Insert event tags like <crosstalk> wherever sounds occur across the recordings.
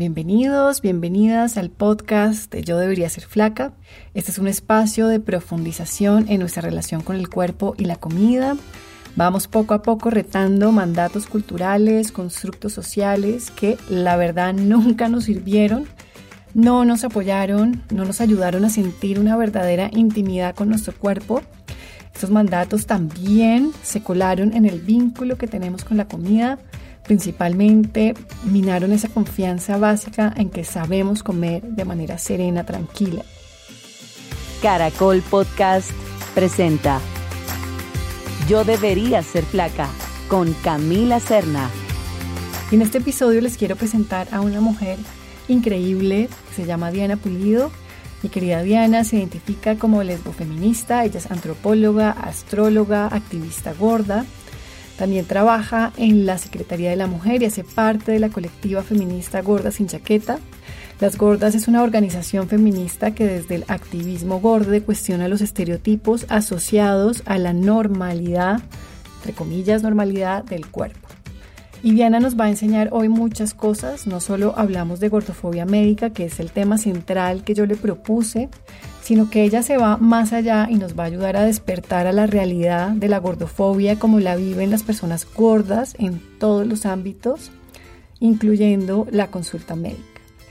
Bienvenidos, bienvenidas al podcast de Yo debería ser flaca. Este es un espacio de profundización en nuestra relación con el cuerpo y la comida. Vamos poco a poco retando mandatos culturales, constructos sociales que la verdad <laughs> nunca nos sirvieron, no nos apoyaron, no nos ayudaron a sentir una verdadera intimidad con nuestro cuerpo. Estos mandatos también se colaron en el vínculo que tenemos con la comida, principalmente minaron esa confianza básica en que sabemos comer de manera serena, tranquila. Caracol Podcast presenta Yo debería ser flaca con Camila Serna. En este episodio les quiero presentar a una mujer increíble que se llama Diana Pulido. Mi querida Diana se identifica como lesbofeminista, ella es antropóloga, astróloga, activista gorda también trabaja en la Secretaría de la Mujer y hace parte de la colectiva feminista Gordas sin Chaqueta. Las Gordas es una organización feminista que desde el activismo gordo cuestiona los estereotipos asociados a la normalidad, entre comillas, normalidad del cuerpo. Y Diana nos va a enseñar hoy muchas cosas, no solo hablamos de gordofobia médica, que es el tema central que yo le propuse, sino que ella se va más allá y nos va a ayudar a despertar a la realidad de la gordofobia como la viven las personas gordas en todos los ámbitos, incluyendo la consulta médica.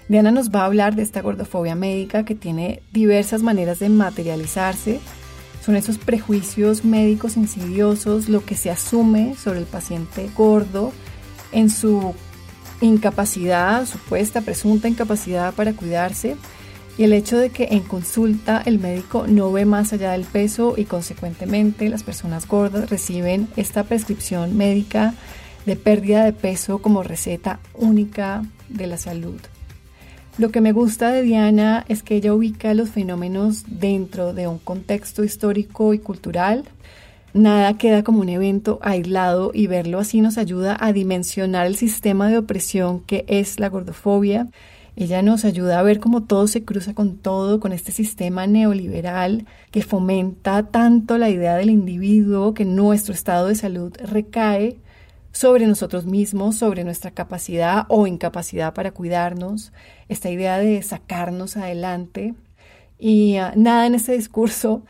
Diana nos va a hablar de esta gordofobia médica que tiene diversas maneras de materializarse. Son esos prejuicios médicos insidiosos, lo que se asume sobre el paciente gordo en su incapacidad, supuesta, presunta incapacidad para cuidarse y el hecho de que en consulta el médico no ve más allá del peso y consecuentemente las personas gordas reciben esta prescripción médica de pérdida de peso como receta única de la salud. Lo que me gusta de Diana es que ella ubica los fenómenos dentro de un contexto histórico y cultural, Nada queda como un evento aislado y verlo así nos ayuda a dimensionar el sistema de opresión que es la gordofobia. Ella nos ayuda a ver cómo todo se cruza con todo, con este sistema neoliberal que fomenta tanto la idea del individuo que nuestro estado de salud recae sobre nosotros mismos, sobre nuestra capacidad o incapacidad para cuidarnos, esta idea de sacarnos adelante. Y ah, nada en ese discurso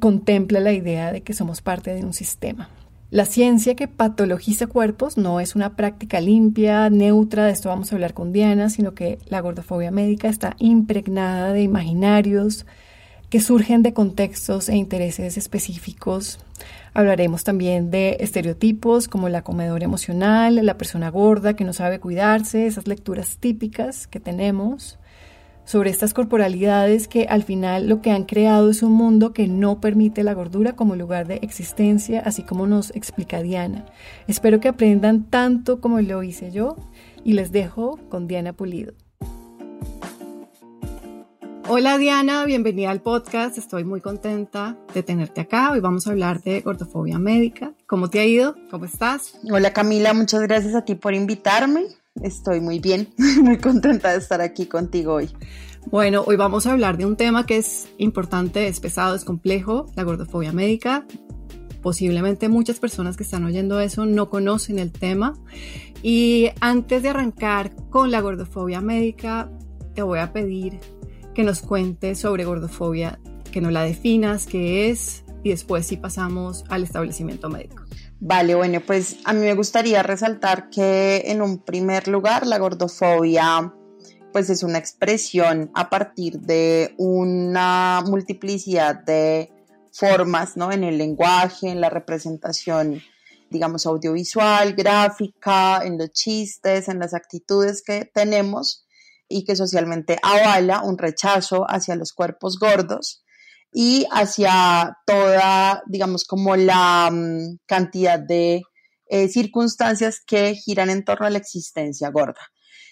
contempla la idea de que somos parte de un sistema. La ciencia que patologiza cuerpos no es una práctica limpia, neutra, de esto vamos a hablar con Diana, sino que la gordofobia médica está impregnada de imaginarios que surgen de contextos e intereses específicos. Hablaremos también de estereotipos como la comedora emocional, la persona gorda que no sabe cuidarse, esas lecturas típicas que tenemos sobre estas corporalidades que al final lo que han creado es un mundo que no permite la gordura como lugar de existencia, así como nos explica Diana. Espero que aprendan tanto como lo hice yo y les dejo con Diana Pulido. Hola Diana, bienvenida al podcast. Estoy muy contenta de tenerte acá. Hoy vamos a hablar de gordofobia médica. ¿Cómo te ha ido? ¿Cómo estás? Hola Camila, muchas gracias a ti por invitarme. Estoy muy bien, <laughs> muy contenta de estar aquí contigo hoy. Bueno, hoy vamos a hablar de un tema que es importante, es pesado, es complejo, la gordofobia médica. Posiblemente muchas personas que están oyendo eso no conocen el tema. Y antes de arrancar con la gordofobia médica, te voy a pedir que nos cuentes sobre gordofobia, que nos la definas, qué es, y después sí pasamos al establecimiento médico. Vale, bueno, pues a mí me gustaría resaltar que en un primer lugar la gordofobia pues es una expresión a partir de una multiplicidad de formas, ¿no? En el lenguaje, en la representación, digamos, audiovisual, gráfica, en los chistes, en las actitudes que tenemos y que socialmente avala un rechazo hacia los cuerpos gordos y hacia toda, digamos, como la mm, cantidad de eh, circunstancias que giran en torno a la existencia gorda.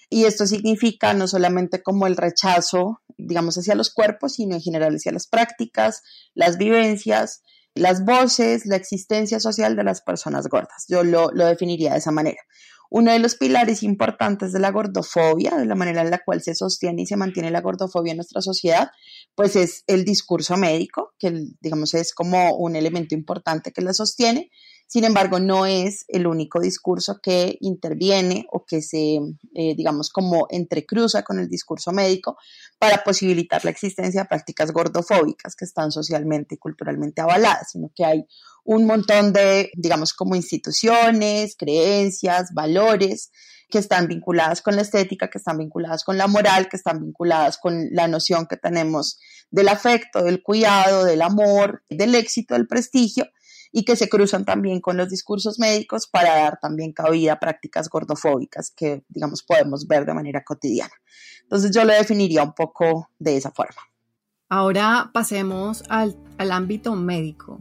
Y esto significa no solamente como el rechazo, digamos, hacia los cuerpos, sino en general hacia las prácticas, las vivencias, las voces, la existencia social de las personas gordas. Yo lo, lo definiría de esa manera. Uno de los pilares importantes de la gordofobia, de la manera en la cual se sostiene y se mantiene la gordofobia en nuestra sociedad, pues es el discurso médico, que digamos es como un elemento importante que la sostiene, Sin embargo, no es el único discurso que interviene o que se, eh, digamos, como entrecruza con el discurso médico para posibilitar la existencia de prácticas gordofóbicas que están socialmente y culturalmente avaladas, sino que hay un montón de, digamos, como instituciones, creencias, valores que están vinculadas con la estética, que están vinculadas con la moral, que están vinculadas con la noción que tenemos del afecto, del cuidado, del amor, del éxito, del prestigio, y que se cruzan también con los discursos médicos para dar también cabida a prácticas gordofóbicas que, digamos, podemos ver de manera cotidiana. Entonces yo lo definiría un poco de esa forma. Ahora pasemos al, al ámbito médico.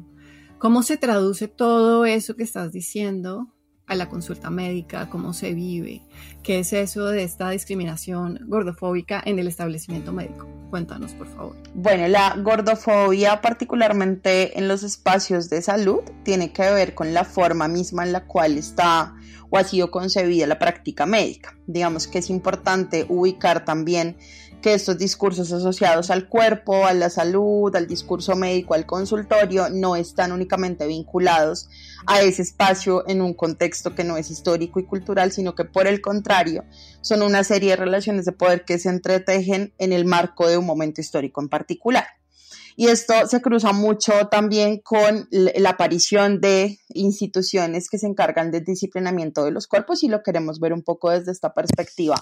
¿Cómo se traduce todo eso que estás diciendo a la consulta médica, cómo se vive, qué es eso de esta discriminación gordofóbica en el establecimiento médico. Cuéntanos, por favor. Bueno, la gordofobia, particularmente en los espacios de salud, tiene que ver con la forma misma en la cual está o ha sido concebida la práctica médica. Digamos que es importante ubicar también que estos discursos asociados al cuerpo, a la salud, al discurso médico, al consultorio, no están únicamente vinculados a ese espacio en un contexto que no es histórico y cultural, sino que por el contrario son una serie de relaciones de poder que se entretejen en el marco de un momento histórico en particular. Y esto se cruza mucho también con la aparición de instituciones que se encargan del disciplinamiento de los cuerpos y lo queremos ver un poco desde esta perspectiva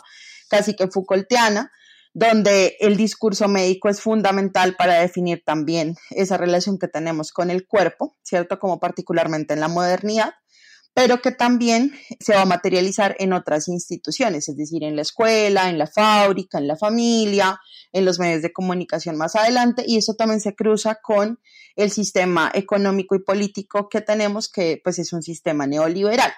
casi que Foucaultiana, donde el discurso médico es fundamental para definir también esa relación que tenemos con el cuerpo, ¿cierto? Como particularmente en la modernidad, pero que también se va a materializar en otras instituciones, es decir, en la escuela, en la fábrica, en la familia, en los medios de comunicación más adelante, y eso también se cruza con el sistema económico y político que tenemos, que pues es un sistema neoliberal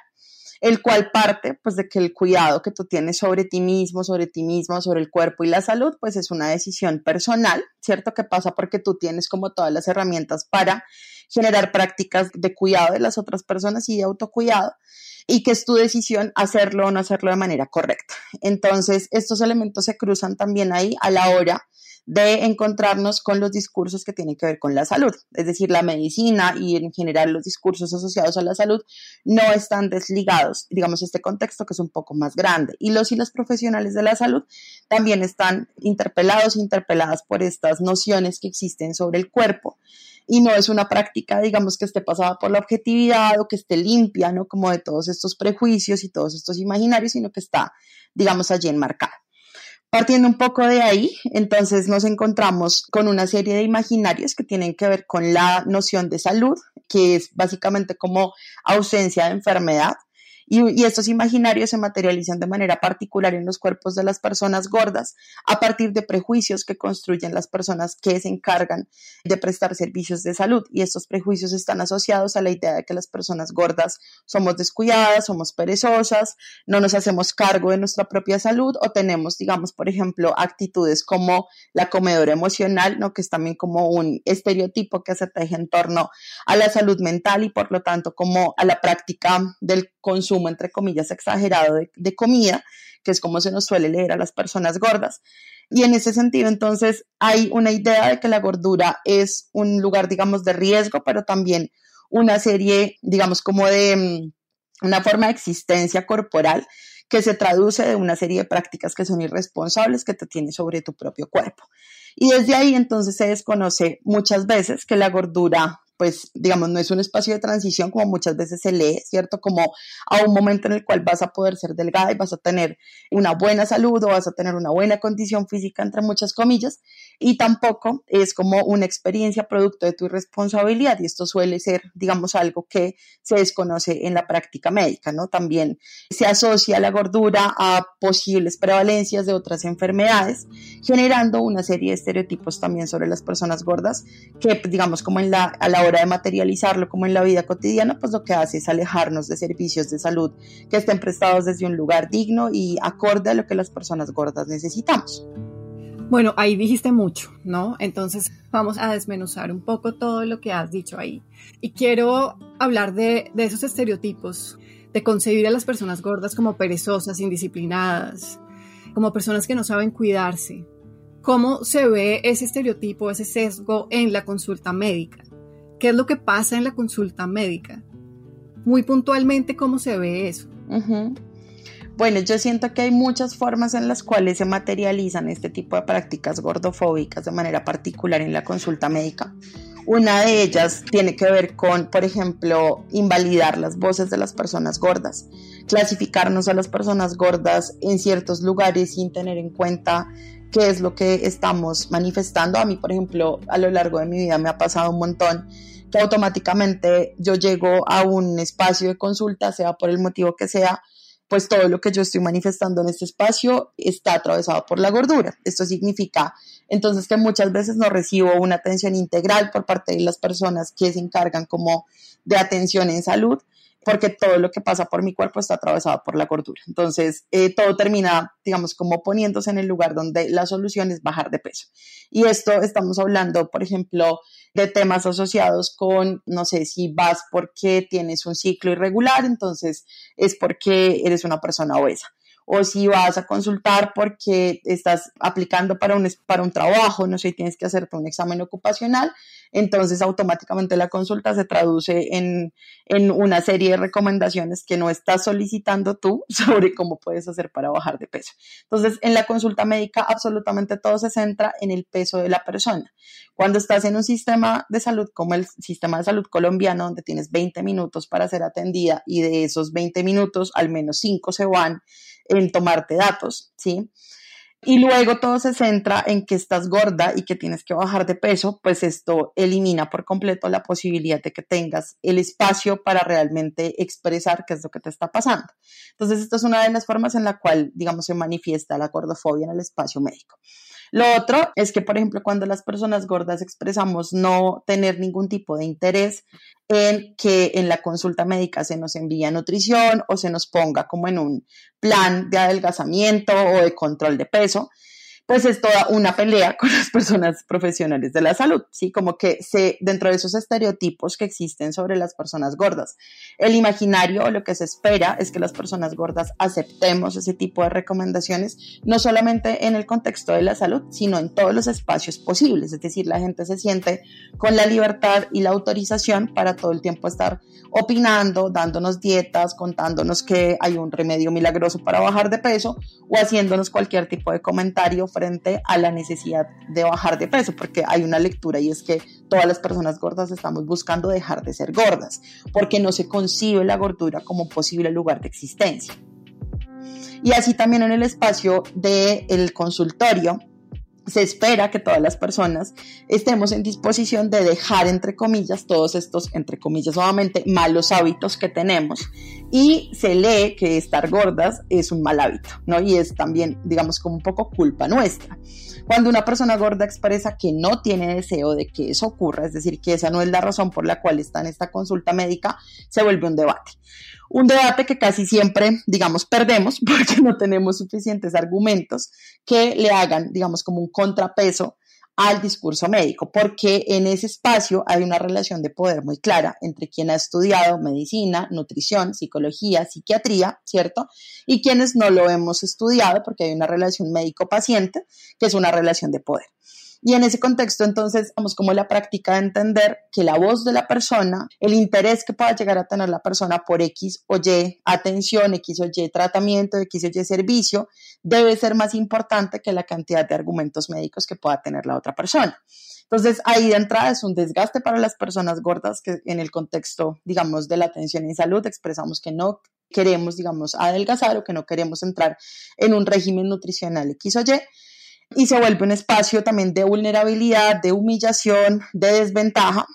el cual parte pues de que el cuidado que tú tienes sobre ti mismo, sobre ti mismo, sobre el cuerpo y la salud, pues es una decisión personal, ¿cierto? Que pasa porque tú tienes como todas las herramientas para generar prácticas de cuidado de las otras personas y de autocuidado y que es tu decisión hacerlo o no hacerlo de manera correcta. Entonces, estos elementos se cruzan también ahí a la hora de encontrarnos con los discursos que tienen que ver con la salud. Es decir, la medicina y en general los discursos asociados a la salud no están desligados, digamos, este contexto que es un poco más grande. Y los y las profesionales de la salud también están interpelados, interpeladas por estas nociones que existen sobre el cuerpo. Y no es una práctica, digamos, que esté pasada por la objetividad o que esté limpia, ¿no? Como de todos estos prejuicios y todos estos imaginarios, sino que está, digamos, allí enmarcada. Partiendo un poco de ahí, entonces nos encontramos con una serie de imaginarios que tienen que ver con la noción de salud, que es básicamente como ausencia de enfermedad, y, estos imaginarios se materializan de manera particular en los cuerpos de las personas gordas a partir de prejuicios que construyen las personas que se encargan de prestar servicios de salud. Y estos prejuicios están asociados a la idea de que las personas gordas somos descuidadas, somos perezosas, no nos hacemos cargo de nuestra propia salud o tenemos, digamos, por ejemplo, actitudes como la comedora emocional, ¿no? que es también como un estereotipo que se teje en torno a la salud mental y por lo tanto como a la práctica del consumo entre comillas, exagerado de, comida, que es como se nos suele leer a las personas gordas. Y en ese sentido, entonces, hay una idea de que la gordura es un lugar, digamos, de riesgo, pero también una serie, digamos, como de mm, una forma de existencia corporal que se traduce de una serie de prácticas que son irresponsables que te tienes sobre tu propio cuerpo. Y desde ahí entonces se desconoce muchas veces que la gordura pues digamos, no es un espacio de transición como muchas veces se lee, ¿cierto? Como a un momento en el cual vas a poder ser delgada y vas a tener una buena salud o vas a tener una buena condición física, entre muchas comillas, y tampoco es como una experiencia producto de tu irresponsabilidad y esto suele ser, digamos, algo que se desconoce en la práctica médica, ¿no? También se asocia la gordura a posibles prevalencias de otras enfermedades, generando una serie de estereotipos también sobre las personas gordas que, digamos, como en la, a la hora de materializarlo como en la vida cotidiana, pues lo que hace es alejarnos de servicios de salud que estén prestados desde un lugar digno y acorde a lo que las personas gordas necesitamos. Bueno, ahí dijiste mucho, ¿no? Entonces vamos a desmenuzar un poco todo lo que has dicho ahí. Y quiero hablar de, de esos estereotipos, de concebir a las personas gordas como perezosas, indisciplinadas, como personas que no saben cuidarse. ¿Cómo se ve ese estereotipo, ese sesgo en la consulta médica? ¿Qué es lo que pasa en la consulta médica? muy puntualmente cómo se ve eso. Bueno, yo siento que hay muchas formas en las cuales se materializan este tipo de prácticas gordofóbicas de manera particular en la consulta médica. Una de ellas tiene que ver con, por ejemplo, invalidar las voces de las personas gordas, clasificarnos a las personas gordas en ciertos lugares sin tener en cuenta qué es lo que estamos manifestando. A mí, por ejemplo, a lo largo de mi vida me ha pasado un montón que automáticamente yo llego a un espacio de consulta, sea por el motivo que sea, pues todo lo que yo estoy manifestando en este espacio está atravesado por la gordura. Esto significa entonces que muchas veces no recibo una atención integral por parte de las personas que se encargan como de atención en salud porque todo lo que pasa por mi cuerpo está atravesado por la gordura. Entonces, eh, todo termina, digamos, como poniéndose en el lugar donde la solución es bajar de peso. Y esto estamos hablando, por ejemplo, de temas asociados con, no sé, si vas porque tienes un ciclo irregular, entonces es porque eres una persona obesa o si vas a consultar porque estás aplicando para un, para un trabajo, no sé, tienes que hacerte un examen ocupacional, entonces automáticamente la consulta se traduce en, en una serie de recomendaciones que no estás solicitando tú <laughs> sobre cómo puedes hacer para bajar de peso. Entonces, en la consulta médica absolutamente todo se centra en el peso de la persona. Cuando estás en un sistema de salud como el sistema de salud colombiano, donde tienes 20 minutos para ser atendida y de esos 20 minutos, al menos 5 se van en tomarte datos, ¿sí? Y luego todo se centra en que estás gorda y que tienes que bajar de peso, pues esto elimina por completo la posibilidad de que tengas el espacio para realmente expresar qué es lo que te está pasando. Entonces, esta es una de las formas en la cual, digamos, se manifiesta la gordofobia en el espacio médico. Lo otro es que, por ejemplo, cuando las personas gordas expresamos no tener ningún tipo de interés en que en la consulta médica se nos envíe nutrición o se nos ponga como en un plan de adelgazamiento o de control de peso, pues es toda una pelea con las personas profesionales de la salud, ¿sí? Como que se, dentro de esos estereotipos que existen sobre las personas gordas, el imaginario o lo que se espera es que las personas gordas aceptemos ese tipo de recomendaciones, no solamente en el contexto de la salud, sino en todos los espacios posibles, es decir, la gente se siente con la libertad y la autorización para todo el tiempo estar opinando, dándonos dietas, contándonos que hay un remedio milagroso para bajar de peso o haciéndonos cualquier tipo de comentario frente a la necesidad de bajar de peso, porque hay una lectura y es que todas las personas gordas estamos buscando dejar de ser gordas, porque no se concibe la gordura como posible lugar de existencia. Y así también en el espacio del consultorio, se espera que todas las personas estemos en disposición de dejar, entre comillas, todos estos, entre comillas, nuevamente, malos hábitos que tenemos. Y se lee que estar gordas es un mal hábito, ¿no? Y es también, digamos, como un poco culpa nuestra. Cuando una persona gorda expresa que no tiene deseo de que eso ocurra, es decir, que esa no es la razón por la cual está en esta consulta médica, se vuelve un debate. Un debate que casi siempre, digamos, perdemos <laughs> porque no tenemos suficientes argumentos que le hagan, digamos, como un contrapeso al discurso médico, porque en ese espacio hay una relación de poder muy clara entre quien ha estudiado medicina, nutrición, psicología, psiquiatría, ¿cierto? Y quienes no lo hemos estudiado, porque hay una relación médico-paciente, que es una relación de poder. Y en ese contexto, entonces, vamos como la práctica de entender que la voz de la persona, el interés que pueda llegar a tener la persona por X o Y atención, X o Y tratamiento, X o Y servicio, debe ser más importante que la cantidad de argumentos médicos que pueda tener la otra persona. Entonces, ahí de entrada es un desgaste para las personas gordas que en el contexto, digamos, de la atención en salud expresamos que no queremos, digamos, adelgazar o que no queremos entrar en un régimen nutricional X o Y y se vuelve un espacio también de vulnerabilidad, de humillación, de desventaja,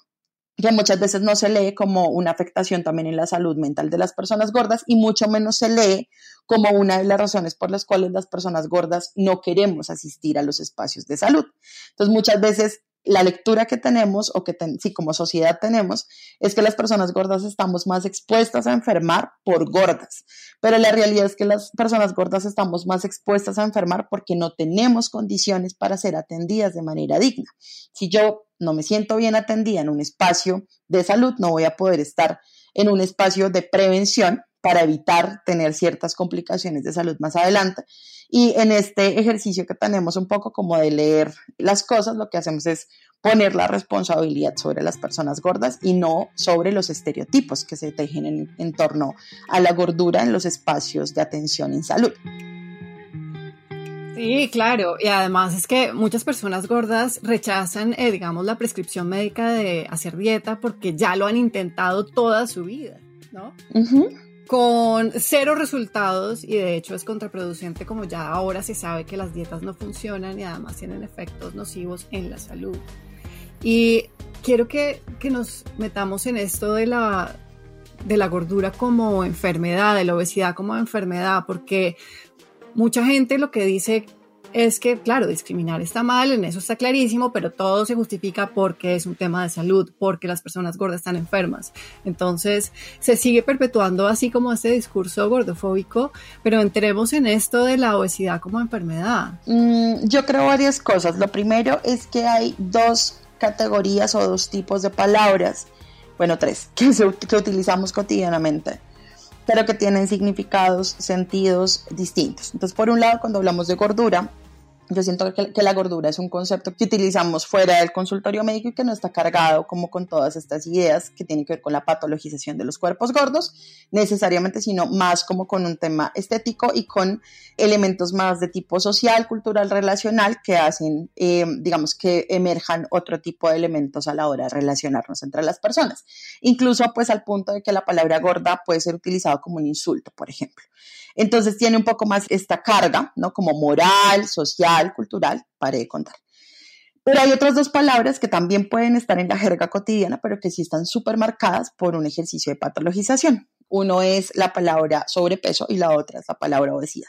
que muchas veces no se lee como una afectación también en la salud mental de las personas gordas y mucho menos se lee como una de las razones por las cuales las personas gordas no queremos asistir a los espacios de salud. Entonces muchas veces la lectura que tenemos o que sí como sociedad tenemos es que las personas gordas estamos más expuestas a enfermar por gordas, pero la realidad es que las personas gordas estamos más expuestas a enfermar porque no tenemos condiciones para ser atendidas de manera digna. Si yo no me siento bien atendida en un espacio de salud, no voy a poder estar en un espacio de prevención para evitar tener ciertas complicaciones de salud más adelante. Y en este ejercicio que tenemos un poco como de leer las cosas, lo que hacemos es poner la responsabilidad sobre las personas gordas y no sobre los estereotipos que se tejen en, en torno a la gordura en los espacios de atención en salud. Sí, claro. Y además es que muchas personas gordas rechazan, eh, digamos, la prescripción médica de hacer dieta porque ya lo han intentado toda su vida, ¿no? Con cero resultados y de hecho es contraproducente como ya ahora se sabe que las dietas no funcionan y además tienen efectos nocivos en la salud. Y quiero que, que nos metamos en esto de la, de la gordura como enfermedad, de la obesidad como enfermedad, porque mucha gente lo que dice es que, claro, discriminar está mal, en eso está clarísimo, pero todo se justifica porque es un tema de salud, porque las personas gordas están enfermas. Entonces, se sigue perpetuando así como este discurso gordofóbico, pero entremos en esto de la obesidad como enfermedad. Mm, yo creo varias cosas. Lo primero es que hay dos categorías o dos tipos de palabras, bueno, tres, <laughs> que, que utilizamos cotidianamente pero que tienen significados, sentidos distintos. Entonces, por un lado, cuando hablamos de gordura, yo siento que, la gordura es un concepto que utilizamos fuera del consultorio médico y que no está cargado como con todas estas ideas que tienen que ver con la patologización de los cuerpos gordos, necesariamente, sino más como con un tema estético y con elementos más de tipo social, cultural, relacional que hacen, eh, digamos, que emerjan otro tipo de elementos a la hora de relacionarnos entre las personas. Incluso pues al punto de que la palabra gorda puede ser utilizado como un insulto, por ejemplo. Entonces tiene un poco más esta carga, ¿no? Como moral, social, cultural, para de contar. Pero hay otras dos palabras que también pueden estar en la jerga cotidiana, pero que sí están súper marcadas por un ejercicio de patologización. Uno es la palabra sobrepeso y la otra es la palabra obesidad.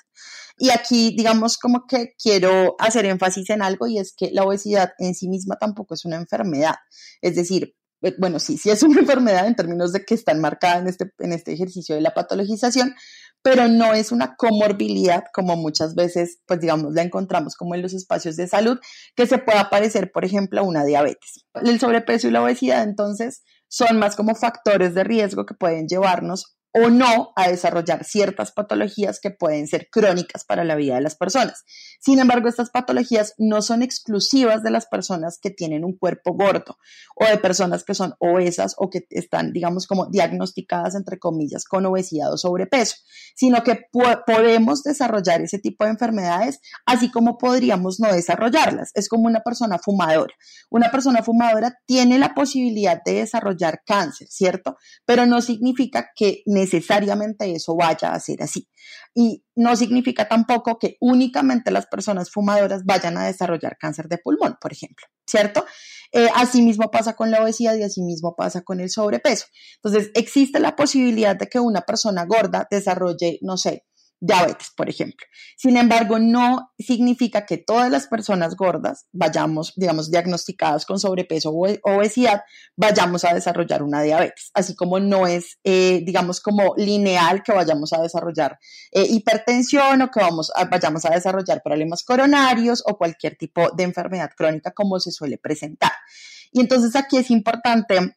Y aquí, digamos, como que quiero hacer énfasis en algo y es que la obesidad en sí misma tampoco es una enfermedad. Es decir, bueno, sí, sí es una <laughs> enfermedad en términos de que está enmarcada en este, en este ejercicio de la patologización, pero no es una comorbilidad como muchas veces, pues digamos, la encontramos como en los espacios de salud, que se pueda parecer, por ejemplo, a una diabetes. El sobrepeso y la obesidad, entonces, son más como factores de riesgo que pueden llevarnos o no a desarrollar ciertas patologías que pueden ser crónicas para la vida de las personas. Sin embargo, estas patologías no son exclusivas de las personas que tienen un cuerpo gordo o de personas que son obesas o que están, digamos, como diagnosticadas, entre comillas, con obesidad o sobrepeso, sino que podemos desarrollar ese tipo de enfermedades así como podríamos no desarrollarlas. Es como una persona fumadora. Una persona fumadora tiene la posibilidad de desarrollar cáncer, ¿cierto? Pero no significa que necesariamente eso vaya a ser así. Y no significa tampoco que únicamente las personas fumadoras vayan a desarrollar cáncer de pulmón, por ejemplo, ¿cierto? Eh, asimismo pasa con la obesidad y asimismo pasa con el sobrepeso. Entonces, existe la posibilidad de que una persona gorda desarrolle, no sé, diabetes, por ejemplo. Sin embargo, no significa que todas las personas gordas vayamos, digamos, diagnosticadas con sobrepeso o obesidad, vayamos a desarrollar una diabetes, así como no es, eh, digamos, como lineal que vayamos a desarrollar eh, hipertensión o que vamos vayamos a desarrollar problemas coronarios o cualquier tipo de enfermedad crónica como se suele presentar. Y entonces aquí es importante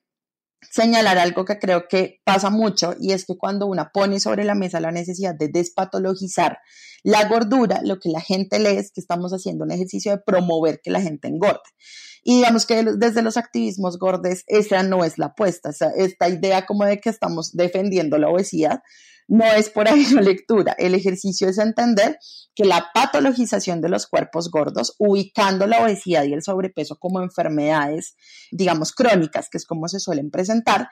señalar algo que creo que pasa mucho y es que cuando una pone sobre la mesa la necesidad de despatologizar la gordura, lo que la gente lee es que estamos haciendo un ejercicio de promover que la gente engorde. Y digamos que desde los activismos gordes esa no es la apuesta, esta idea como de que estamos defendiendo la obesidad, no es por ahí <laughs> la lectura. El ejercicio es entender que la patologización de los cuerpos gordos, ubicando la obesidad y el sobrepeso como enfermedades, digamos, crónicas, que es como se suelen presentar,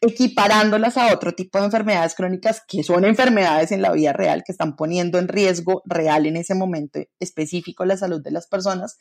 equiparándolas a otro tipo de enfermedades crónicas que son enfermedades en la vida real, que están poniendo en riesgo real en ese momento específico la salud de las personas.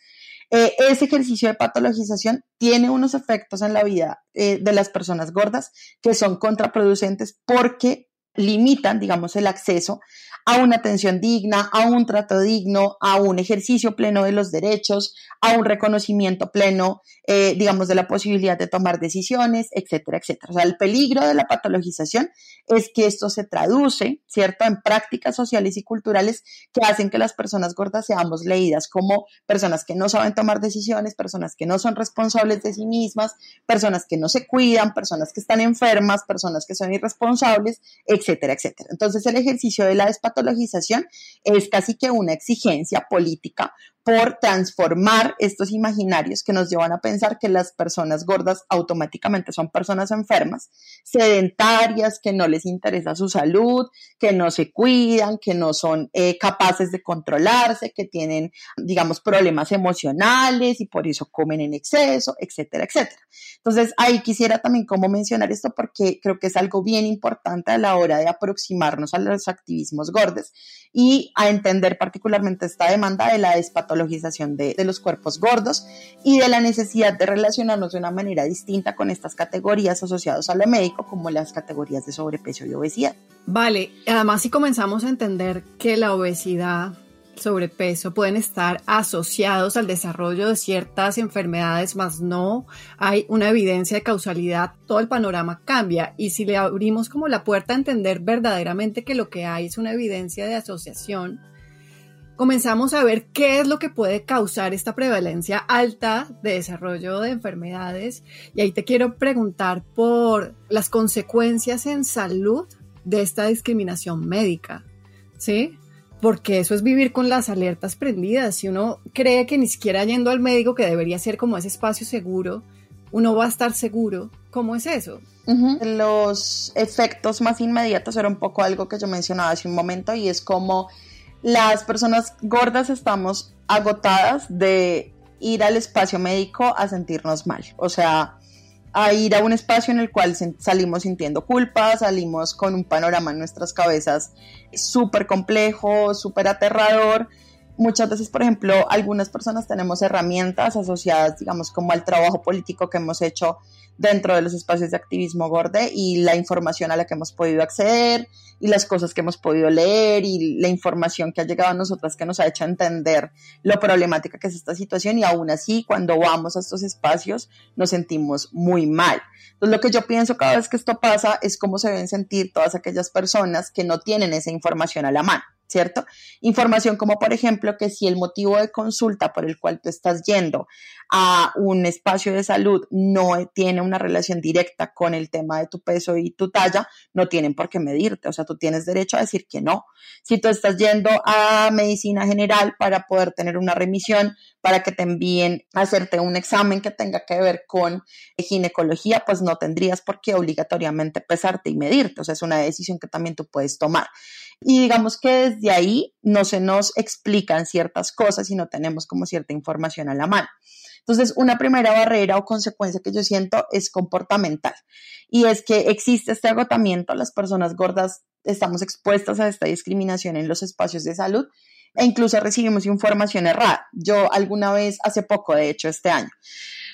Eh, ese ejercicio de patologización tiene unos efectos en la vida eh, de las personas gordas que son contraproducentes porque limitan, digamos, el acceso a una atención digna, a un trato digno, a un ejercicio pleno de los derechos, a un reconocimiento pleno, eh, digamos, de la posibilidad de tomar decisiones, etcétera, etcétera. O sea, el peligro de la patologización es que esto se traduce, ¿cierto?, en prácticas sociales y culturales que hacen que las personas gordas seamos leídas como personas que no saben tomar decisiones, personas que no son responsables de sí mismas, personas que no se cuidan, personas que están enfermas, personas que son irresponsables, etc etcétera, etcétera. Entonces el ejercicio de la despatologización es casi que una exigencia política por transformar estos imaginarios que nos llevan a pensar que las personas gordas automáticamente son personas enfermas, sedentarias, que no les interesa su salud, que no se cuidan, que no son eh, capaces de controlarse, que tienen, digamos, problemas emocionales y por eso comen en exceso, etcétera, etcétera. Entonces, ahí quisiera también como mencionar esto porque creo que es algo bien importante a la hora de aproximarnos a los activismos gordos y a entender particularmente esta demanda de la de los cuerpos gordos y de la necesidad de relacionarnos de una manera distinta con estas categorías asociadas a lo médico, como las categorías de sobrepeso y obesidad. Vale, además si comenzamos a entender que la obesidad sobrepeso pueden estar asociados al desarrollo de ciertas enfermedades, más no hay una evidencia de causalidad, todo el panorama cambia. Y si le abrimos como la puerta a entender verdaderamente que lo que hay es una evidencia de asociación, comenzamos a ver qué es lo que puede causar esta prevalencia alta de desarrollo de enfermedades. Y ahí te quiero preguntar por las consecuencias en salud de esta discriminación médica. ¿Sí? porque eso es vivir con las alertas prendidas. Si uno cree que ni siquiera yendo al médico, que debería ser como ese espacio seguro, uno va a estar seguro, ¿cómo es eso? Los efectos más inmediatos era un poco algo que yo mencionaba hace un momento y es como las personas gordas estamos agotadas de ir al espacio médico a sentirnos mal. O sea, a ir a un espacio en el cual salimos sintiendo culpa, salimos con un panorama en nuestras cabezas súper complejo, súper aterrador. Muchas veces, por ejemplo, algunas personas tenemos herramientas asociadas, digamos, como al trabajo político que hemos hecho dentro de los espacios de activismo gorde y la información a la que hemos podido acceder y las cosas que hemos podido leer y la información que ha llegado a nosotras que nos ha hecho entender lo problemática que es esta situación y aún así cuando vamos a estos espacios nos sentimos muy mal. Entonces lo que yo pienso cada vez que esto pasa es cómo se deben sentir todas aquellas personas que no tienen esa información a la mano. ¿Cierto? Información como, por ejemplo, que si el motivo de consulta por el cual tú estás yendo a un espacio de salud no tiene una relación directa con el tema de tu peso y tu talla, no tienen por qué medirte, o sea, tú tienes derecho a decir que no. Si tú estás yendo a medicina general para poder tener una remisión, para que te envíen a hacerte un examen que tenga que ver con ginecología, pues no tendrías por qué obligatoriamente pesarte y medirte, o sea, es una decisión que también tú puedes tomar. Y digamos que desde ahí no se nos explican ciertas cosas y no tenemos como cierta información a la mano. Entonces, una primera barrera o consecuencia que yo siento es comportamental y es que existe este agotamiento, las personas gordas estamos expuestas a esta discriminación en los espacios de salud e incluso recibimos información errada. Yo alguna vez, hace poco, de hecho, este año,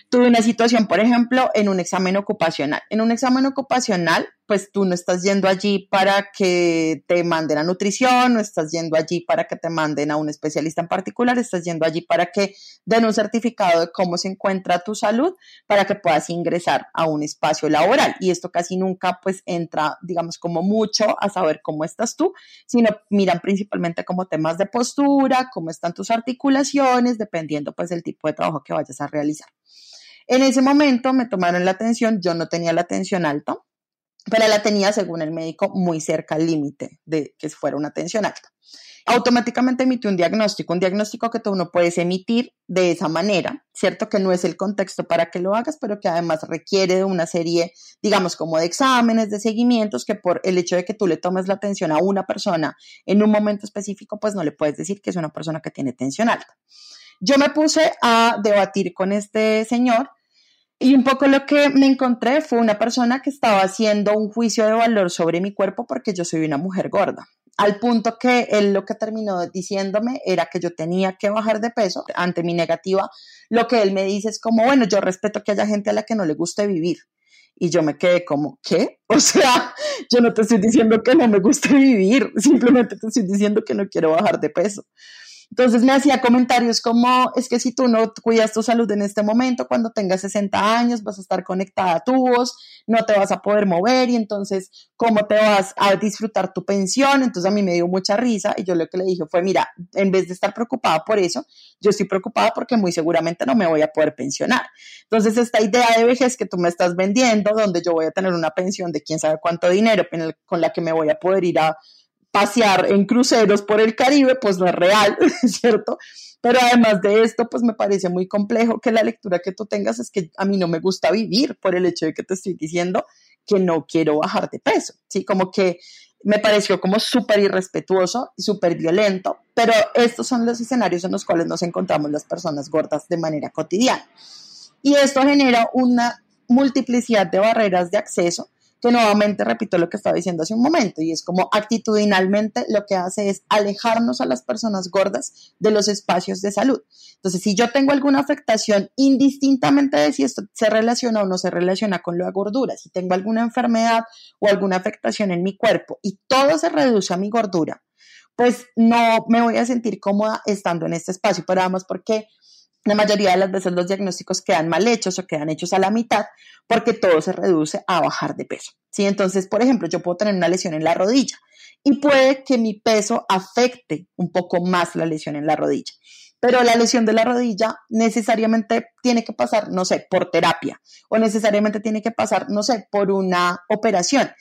tuve una situación, por ejemplo, en un examen ocupacional. En un examen ocupacional, pues tú no estás yendo allí para que te manden a nutrición, no estás yendo allí para que te manden a un especialista en particular, estás yendo allí para que den un certificado de cómo se encuentra tu salud para que puedas ingresar a un espacio laboral. Y esto casi nunca pues entra, digamos, como mucho a saber cómo estás tú, sino miran principalmente como temas de postura, cómo están tus articulaciones, dependiendo pues del tipo de trabajo que vayas a realizar. En ese momento me tomaron la atención, yo no tenía la atención alta, pero la tenía, según el médico, muy cerca al límite de que fuera una tensión alta. Automáticamente emitió un diagnóstico, un diagnóstico que tú no puedes emitir de esa manera, ¿cierto? Que no es el contexto para que lo hagas, pero que además requiere de una serie, digamos, como de exámenes, de seguimientos, que por el hecho de que tú le tomes la atención a una persona en un momento específico, pues no le puedes decir que es una persona que tiene tensión alta. Yo me puse a debatir con este señor y un poco lo que me encontré fue una persona que estaba haciendo un juicio de valor sobre mi cuerpo porque yo soy una mujer gorda. Al punto que él lo que terminó diciéndome era que yo tenía que bajar de peso ante mi negativa. Lo que él me dice es como, bueno, yo respeto que haya gente a la que no le guste vivir. Y yo me quedé como, ¿qué? <laughs> O sea, yo no te estoy diciendo que no me guste vivir, simplemente te estoy diciendo que no quiero bajar de peso. Entonces me hacía comentarios como, es que si tú no cuidas tu salud en este momento, cuando tengas 60 años vas a estar conectada a tubos, no te vas a poder mover y entonces, ¿cómo te vas a disfrutar tu pensión? Entonces a mí me dio mucha risa y yo lo que le dije fue, mira, en vez de estar preocupada por eso, yo estoy preocupada porque muy seguramente no me voy a poder pensionar. Entonces esta idea de vejez que tú me estás vendiendo, donde yo voy a tener una pensión de quién sabe cuánto dinero con la que me voy a poder ir a pasear en cruceros por el Caribe, pues no es real, <laughs> ¿cierto? Pero además de esto, pues me parece muy complejo que la lectura que tú tengas es que a mí no me gusta vivir por el hecho de que te estoy diciendo que no quiero bajar de peso, ¿sí? Como que me pareció como súper irrespetuoso y súper violento, pero estos son los escenarios en los cuales nos encontramos las personas gordas de manera cotidiana. Y esto genera una multiplicidad de barreras de acceso que nuevamente repito lo que estaba diciendo hace un momento, y es como actitudinalmente lo que hace es alejarnos a las personas gordas de los espacios de salud. Entonces, si yo tengo alguna afectación, indistintamente de si esto se relaciona o no se relaciona con la gordura, si tengo alguna enfermedad o alguna afectación en mi cuerpo y todo se reduce a mi gordura, pues no me voy a sentir cómoda estando en este espacio, pero además porque la mayoría de las veces los diagnósticos quedan mal hechos o quedan hechos a la mitad porque todo se reduce a bajar de peso. ¿sí? Entonces, por ejemplo, yo puedo tener una lesión en la rodilla y puede que mi peso afecte un poco más la lesión en la rodilla. Pero la lesión de la rodilla necesariamente tiene que pasar, no sé, por terapia o necesariamente tiene que pasar, no sé, por una operación.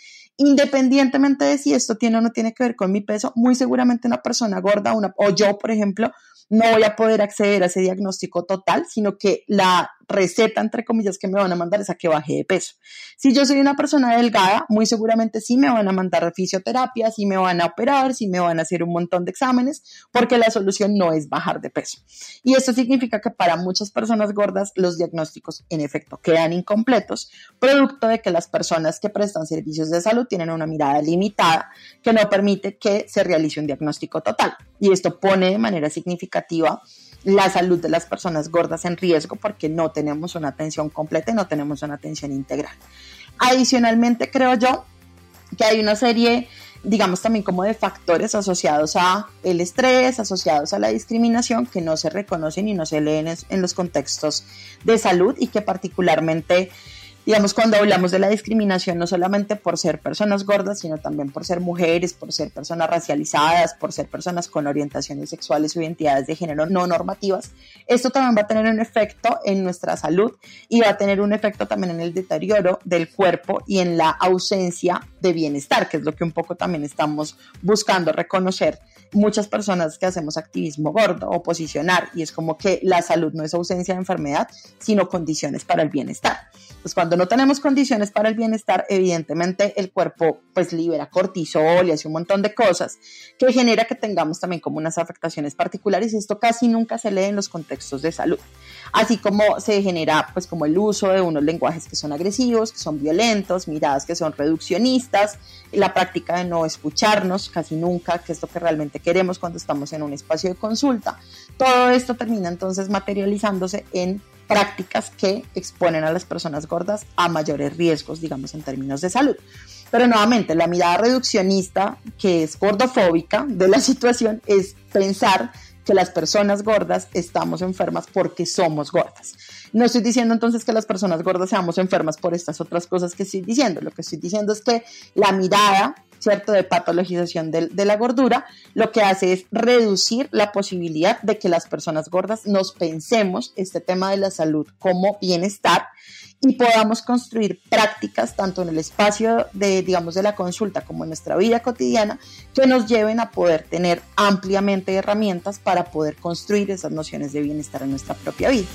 Independientemente de si esto tiene o no tiene que ver con mi peso, muy seguramente una persona gorda o yo, por ejemplo, no voy a poder acceder a ese diagnóstico total, sino que la receta, entre comillas, que me van a mandar es a que baje de peso. Si yo soy una persona delgada, muy seguramente sí me van a mandar fisioterapia, sí me van a operar, sí me van a hacer un montón de exámenes, porque la solución no es bajar de peso. Y esto significa que para muchas personas gordas los diagnósticos en efecto quedan incompletos, producto de que las personas que prestan servicios de salud tienen una mirada limitada que no permite que se realice un diagnóstico total. Y esto pone de manera significativa la salud de las personas gordas en riesgo porque no tenemos una atención completa y no tenemos una atención integral. Adicionalmente, creo yo que hay una serie, digamos también como de factores asociados a el estrés, asociados a la discriminación que no se reconocen y no se leen en los contextos de salud y que particularmente digamos, cuando hablamos de la discriminación, no solamente por ser personas gordas, sino también por ser mujeres, por ser personas racializadas, por ser personas con orientaciones sexuales o identidades de género no normativas, esto también va a tener un efecto en nuestra salud y va a tener un efecto también en el deterioro del cuerpo y en la ausencia de bienestar, que es lo que un poco también estamos buscando reconocer muchas personas que hacemos activismo gordo o posicionar, y es como que la salud no es ausencia de enfermedad, sino condiciones para el bienestar. Pues cuando no tenemos condiciones para el bienestar, evidentemente el cuerpo pues libera cortisol y hace un montón de cosas que genera que tengamos también como unas afectaciones particulares y esto casi nunca se lee en los contextos de salud. Así como se genera pues como el uso de unos lenguajes que son agresivos, que son violentos, miradas que son reduccionistas, la práctica de no escucharnos casi nunca, que es lo que realmente queremos cuando estamos en un espacio de consulta. Todo esto termina entonces materializándose en prácticas que exponen a las personas gordas a mayores riesgos, digamos, en términos de salud. Pero nuevamente, la mirada reduccionista, que es gordofóbica de la <laughs> situación, es pensar que las personas gordas estamos enfermas porque somos gordas. No estoy diciendo entonces que las personas gordas seamos enfermas por estas otras cosas que estoy diciendo. Lo que estoy diciendo es que la mirada ¿cierto?, de patologización de, la gordura, lo que hace es reducir la posibilidad de que las personas gordas nos pensemos este tema de la salud como bienestar y podamos construir prácticas tanto en el espacio de, digamos, de la consulta como en nuestra vida cotidiana que nos lleven a poder tener ampliamente herramientas para poder construir esas nociones de bienestar en nuestra propia vida.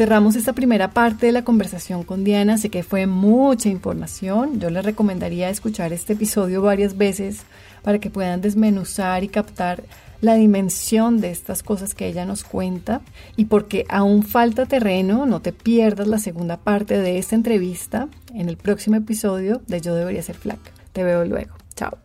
Cerramos esta primera parte de la conversación con Diana, sé que fue mucha información, yo les recomendaría escuchar este episodio varias veces para que puedan desmenuzar y captar la dimensión de estas cosas que ella nos cuenta y porque aún falta terreno, no te pierdas la segunda parte de esta entrevista en el próximo episodio de Yo debería ser flaca. Te veo luego. Chao.